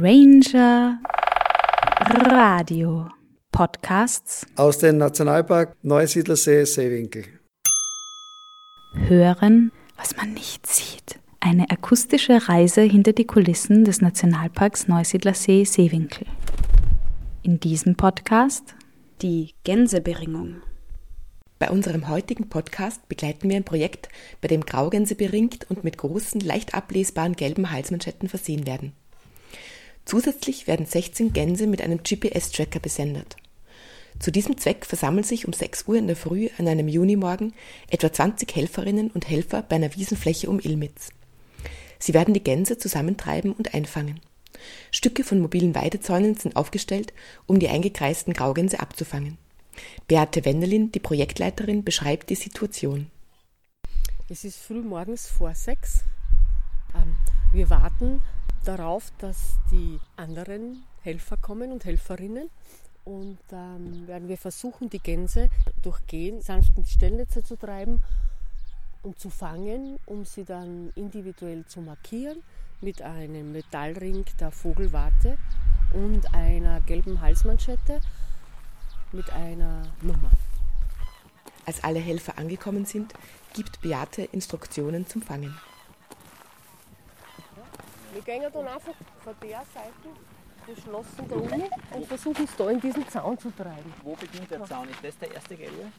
Ranger Radio Podcasts aus dem Nationalpark Neusiedlersee Seewinkel. Hören, was man nicht sieht. Eine akustische Reise hinter die Kulissen des Nationalparks Neusiedlersee Seewinkel. In diesem Podcast die Gänseberingung. Bei unserem heutigen Podcast begleiten wir ein Projekt, bei dem Graugänse beringt und mit großen, leicht ablesbaren gelben Halsmanschetten versehen werden. Zusätzlich werden 16 Gänse mit einem GPS-Tracker besendet. Zu diesem Zweck versammeln sich um 6 Uhr in der Früh an einem Junimorgen etwa 20 Helferinnen und Helfer bei einer Wiesenfläche um Ilmitz. Sie werden die Gänse zusammentreiben und einfangen. Stücke von mobilen Weidezäunen sind aufgestellt, um die eingekreisten Graugänse abzufangen. Beate Wendelin, die Projektleiterin, beschreibt die Situation. Es ist früh morgens vor sechs. Ähm, wir warten darauf, dass die anderen Helfer kommen und Helferinnen. Und dann werden wir versuchen, die Gänse durch Gehen sanft in die Stellnetze zu treiben und zu fangen, um sie dann individuell zu markieren mit einem Metallring der Vogelwarte und einer gelben Halsmanschette mit einer Nummer. Als alle Helfer angekommen sind, gibt Beate Instruktionen zum Fangen. Wir gehen dann einfach von der Seite geschlossen da um und versuchen es da in diesen Zaun zu treiben. Wo beginnt der Zaun? Ist das der erste gelbe?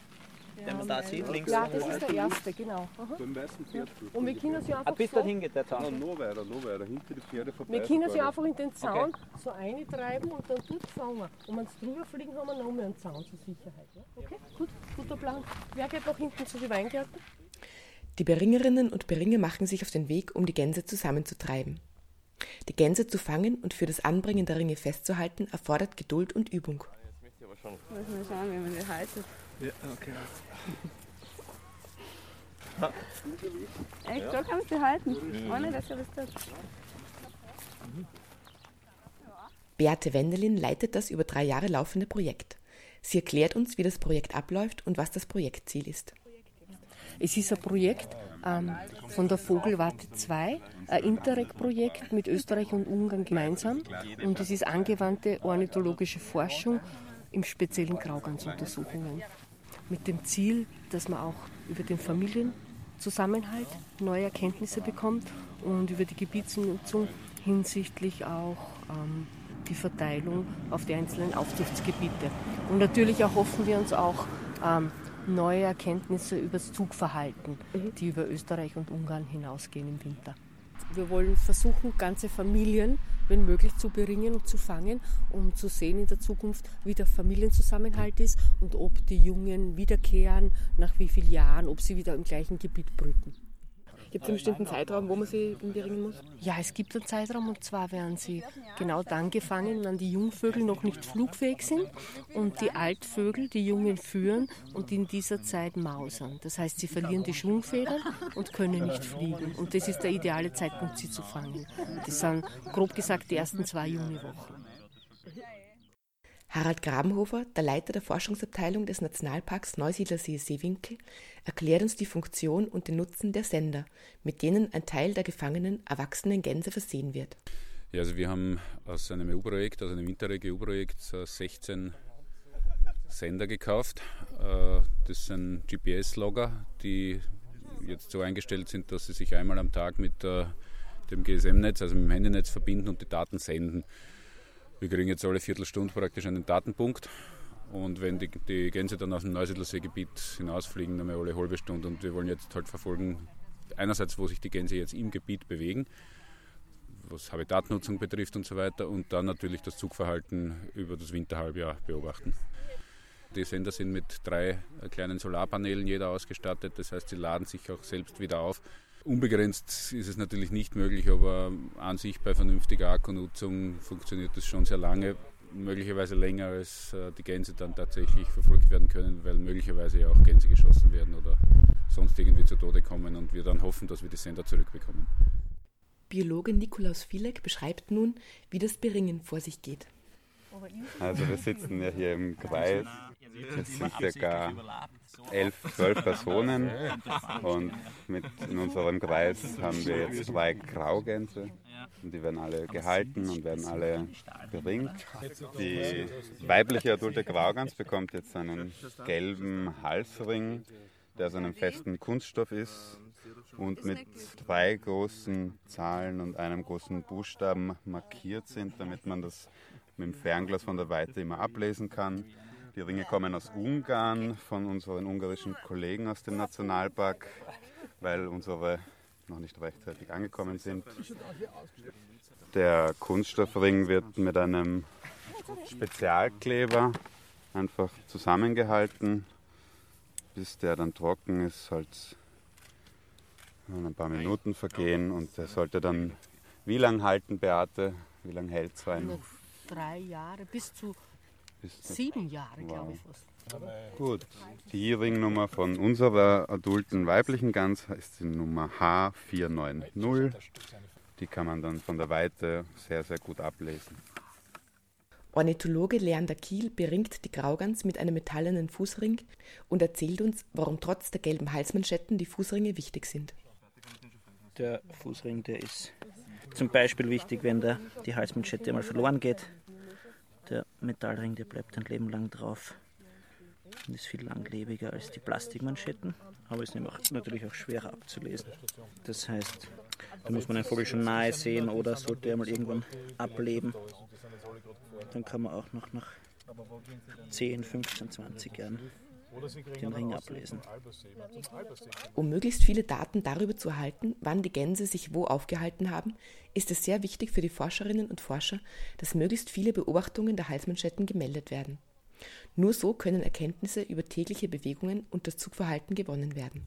den man da sieht, links Ja, das ist der erste, genau. Aha. Beim weißen Pferd. Und wir können sie Ah, einfach bis so, dorthin geht der Ja, Zaun. noch weiter, noch weiter, hinter die Pferde vorbei. wir können sie einfach in den Zaun so eintreiben und dann dort fangen. Und wenn sie drüber fliegen, haben wir noch mehr einen Zaun zur Sicherheit. Ja? Okay, gut, guter Plan. Wer geht noch hinten zu den Weingärten? Die Beringerinnen und Beringer machen sich auf den Weg, um die Gänse zusammenzutreiben. Die Gänse zu fangen und für das Anbringen der Ringe festzuhalten, erfordert Geduld und Übung. Müssen wir schauen, wie man die haltet. Ja, okay. Echt, da kannst du halten. Ohne dass er was tut. Beate Wendelin leitet das über drei Jahre laufende Projekt. Sie erklärt uns, wie das Projekt abläuft und was das Projektziel ist. Es ist ein Projekt ähm, von der Vogelwarte 2, ein Interreg-Projekt mit Österreich und Ungarn gemeinsam. Und es ist angewandte ornithologische Forschung, im speziellen Graugansuntersuchungen. Mit dem Ziel, dass man auch über den Familienzusammenhalt neue Erkenntnisse bekommt und über die Gebietsnutzung hinsichtlich auch ähm, die Verteilung auf die einzelnen Aufzuchtsgebiete. Und natürlich erhoffen wir uns auch ähm, neue Erkenntnisse über das Zugverhalten, die über Österreich und Ungarn hinausgehen im Winter. Wir wollen versuchen, ganze Familien, wenn möglich, zu beringen und zu fangen, um zu sehen in der Zukunft, wie der Familienzusammenhalt ist und ob die Jungen wiederkehren, nach wie vielen Jahren, ob sie wieder im gleichen Gebiet brüten. Gibt es einen bestimmten Zeitraum, wo man sie beringen muss? Ja, es gibt einen Zeitraum und zwar werden sie genau dann gefangen, wenn die Jungvögel noch nicht flugfähig sind und die Altvögel die Jungen führen und in dieser Zeit mausern. Das heißt, sie verlieren die Schwungfedern und können nicht fliegen. Und das ist der ideale Zeitpunkt, sie zu fangen. Das sind grob gesagt die ersten zwei Juniwochen. Harald Grabenhofer, der Leiter der Forschungsabteilung des Nationalparks Neusiedlersee Seewinkel, erklärt uns die Funktion und den Nutzen der Sender, mit denen ein Teil der gefangenen erwachsenen Gänse versehen wird. Ja, also wir haben aus einem EU-Projekt, aus einem Interreg-EU-Projekt 16 Sender gekauft. Äh, Das sind GPS-Logger, die jetzt so eingestellt sind, dass sie sich einmal am Tag mit äh, dem GSM-Netz, also mit dem Handynetz verbinden und die Daten senden. Wir kriegen jetzt alle Viertelstunde praktisch einen Datenpunkt und wenn die, die Gänse dann aus dem Neusiedlerseegebiet hinausfliegen, dann alle halbe Stunde und wir wollen jetzt halt verfolgen, einerseits, wo sich die Gänse jetzt im Gebiet bewegen, was Habitatnutzung betrifft und so weiter und dann natürlich das Zugverhalten über das Winterhalbjahr beobachten. Die Sender sind mit drei kleinen Solarpanelen jeder ausgestattet, das heißt, sie laden sich auch selbst wieder auf. Unbegrenzt ist es natürlich nicht möglich, aber an sich bei vernünftiger Akkunutzung funktioniert das schon sehr lange, möglicherweise länger, als äh, die Gänse dann tatsächlich verfolgt werden können, weil möglicherweise ja auch Gänse geschossen werden oder sonst irgendwie zu Tode kommen und wir dann hoffen, dass wir die Sender zurückbekommen. Biologe Nikolaus Fielek beschreibt nun, wie das Beringen vor sich geht. Also wir sitzen ja hier im Kreis. Es sind circa elf, zwölf Personen und mit in unserem Kreis haben wir jetzt zwei Graugänse Und die werden alle gehalten und werden alle beringt. Die weibliche adulte Graugans bekommt jetzt einen gelben Halsring, der aus einem festen Kunststoff ist und mit drei großen Zahlen und einem großen Buchstaben markiert sind, damit man das mit dem Fernglas von der Weite immer ablesen kann. Die Ringe kommen aus Ungarn, von unseren ungarischen Kollegen aus dem Nationalpark, weil unsere noch nicht rechtzeitig angekommen sind. Der Kunststoffring wird mit einem Spezialkleber einfach zusammengehalten, bis der dann trocken ist, halt ein paar Minuten vergehen und der sollte dann wie lang halten, Beate? Wie lange hält es ein? Drei Jahre, bis zu sieben Jahre, wow. glaube ich fast. Gut, die Ringnummer von unserer adulten weiblichen Gans ist die Nummer H490. Die kann man dann von der Weite sehr, sehr gut ablesen. Ornithologe Leander Kiel beringt die Graugans mit einem metallenen Fußring und erzählt uns, warum trotz der gelben Halsmanschetten die Fußringe wichtig sind. Der Fußring, der ist zum Beispiel wichtig, wenn der, die Halsmanschette mal verloren geht. Metallring, der bleibt ein Leben lang drauf und ist viel langlebiger als die Plastikmanschetten, aber ist natürlich auch schwerer abzulesen. Das heißt, da muss man einen Vogel schon nahe sehen oder sollte er mal irgendwann ableben. Dann kann man auch noch nach 10, 15, 20 Jahren den Ring ablesen. Um möglichst viele Daten darüber zu erhalten, wann die Gänse sich wo aufgehalten haben, ist es sehr wichtig für die Forscherinnen und Forscher, dass möglichst viele Beobachtungen der Halsmanschetten gemeldet werden. Nur so können Erkenntnisse über tägliche Bewegungen und das Zugverhalten gewonnen werden.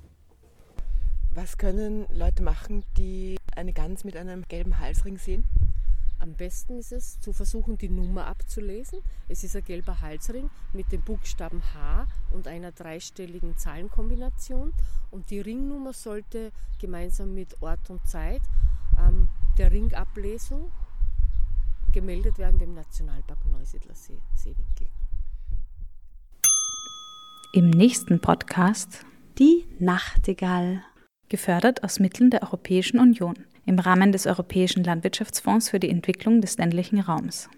Was können Leute machen, die eine Gans mit einem gelben Halsring sehen? Am besten ist es zu versuchen, die Nummer abzulesen. Es ist ein gelber Halsring mit dem Buchstaben H und einer dreistelligen Zahlenkombination. Und die Ringnummer sollte gemeinsam mit Ort und Zeit ähm, der Ringablesung gemeldet werden dem Nationalpark Neusiedler See, Seewinkel. Im nächsten Podcast die Nachtigall, gefördert aus Mitteln der Europäischen Union im Rahmen des Europäischen Landwirtschaftsfonds für die Entwicklung des ländlichen Raums.